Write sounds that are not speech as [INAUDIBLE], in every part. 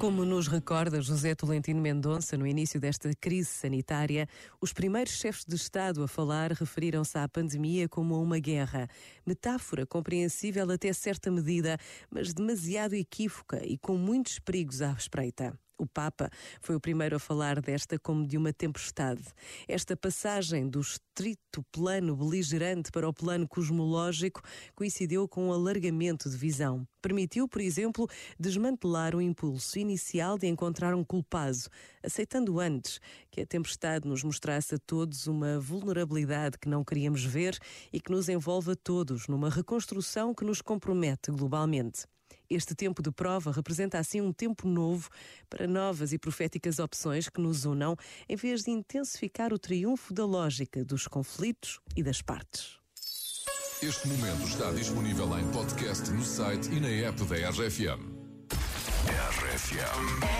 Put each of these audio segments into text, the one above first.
Como nos recorda José Tolentino Mendonça no início desta crise sanitária, os primeiros chefes de Estado a falar referiram-se à pandemia como a uma guerra. Metáfora compreensível até certa medida, mas demasiado equívoca e com muitos perigos à espreita. O Papa foi o primeiro a falar desta como de uma tempestade. Esta passagem do estrito plano beligerante para o plano cosmológico coincidiu com um alargamento de visão. Permitiu, por exemplo, desmantelar o impulso inicial de encontrar um culpado, aceitando antes que a tempestade nos mostrasse a todos uma vulnerabilidade que não queríamos ver e que nos envolve a todos numa reconstrução que nos compromete globalmente. Este tempo de prova representa assim um tempo novo para novas e proféticas opções que nos unam, em vez de intensificar o triunfo da lógica dos conflitos e das partes. Este momento está disponível em podcast no site e na app da RFM. RFM.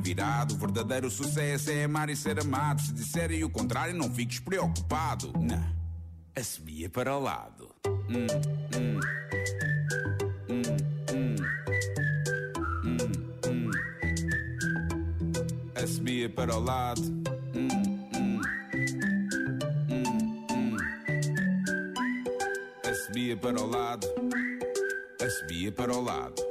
virado. O verdadeiro sucesso é amar e ser amado. Se disserem o contrário, não fiques preocupado. Não, assobia para o lado. Hum, hum. Hum, hum. Hum, hum. Assobia para o lado. Assobia para o lado. Assobia para o lado.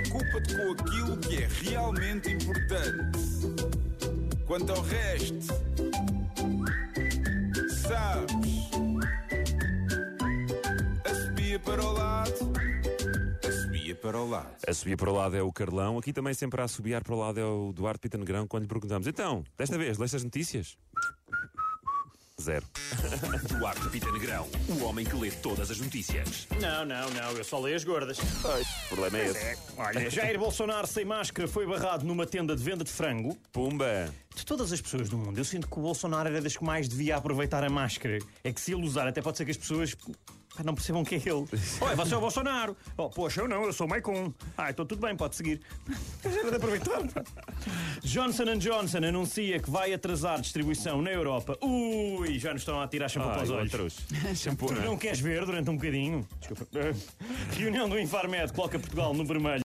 Preocupa-te com aquilo que é realmente importante. Quanto ao resto, sabes, a subia para o lado. A subia para o lado. A subir para o lado é o Carlão. Aqui também sempre a subiar para o lado é o Duarte Pita Negrão. Quando lhe perguntamos, então, desta vez, leste as notícias? Zero. [LAUGHS] Duarte Pita Negrão, o homem que lê todas as notícias. Não, não, não, eu só leio as gordas. Pois, o problema é esse. É. Olha, Jair Bolsonaro sem máscara foi barrado numa tenda de venda de frango. Pumba! De todas as pessoas do mundo, eu sinto que o Bolsonaro era das que mais devia aproveitar a máscara. É que se ele usar, até pode ser que as pessoas não percebam que é ele. [LAUGHS] Oi, você é o Bolsonaro. Oh, poxa, eu não, eu sou o Maicon. Ah, então tudo bem, pode seguir. [LAUGHS] Era de aproveitar. Johnson Johnson anuncia que vai atrasar distribuição na Europa. Ui, já nos estão a tirar shampoo para os olhos. [LAUGHS] shampoo, não, não queres ver durante um bocadinho? Desculpa. Reunião do Infarmed coloca Portugal no vermelho.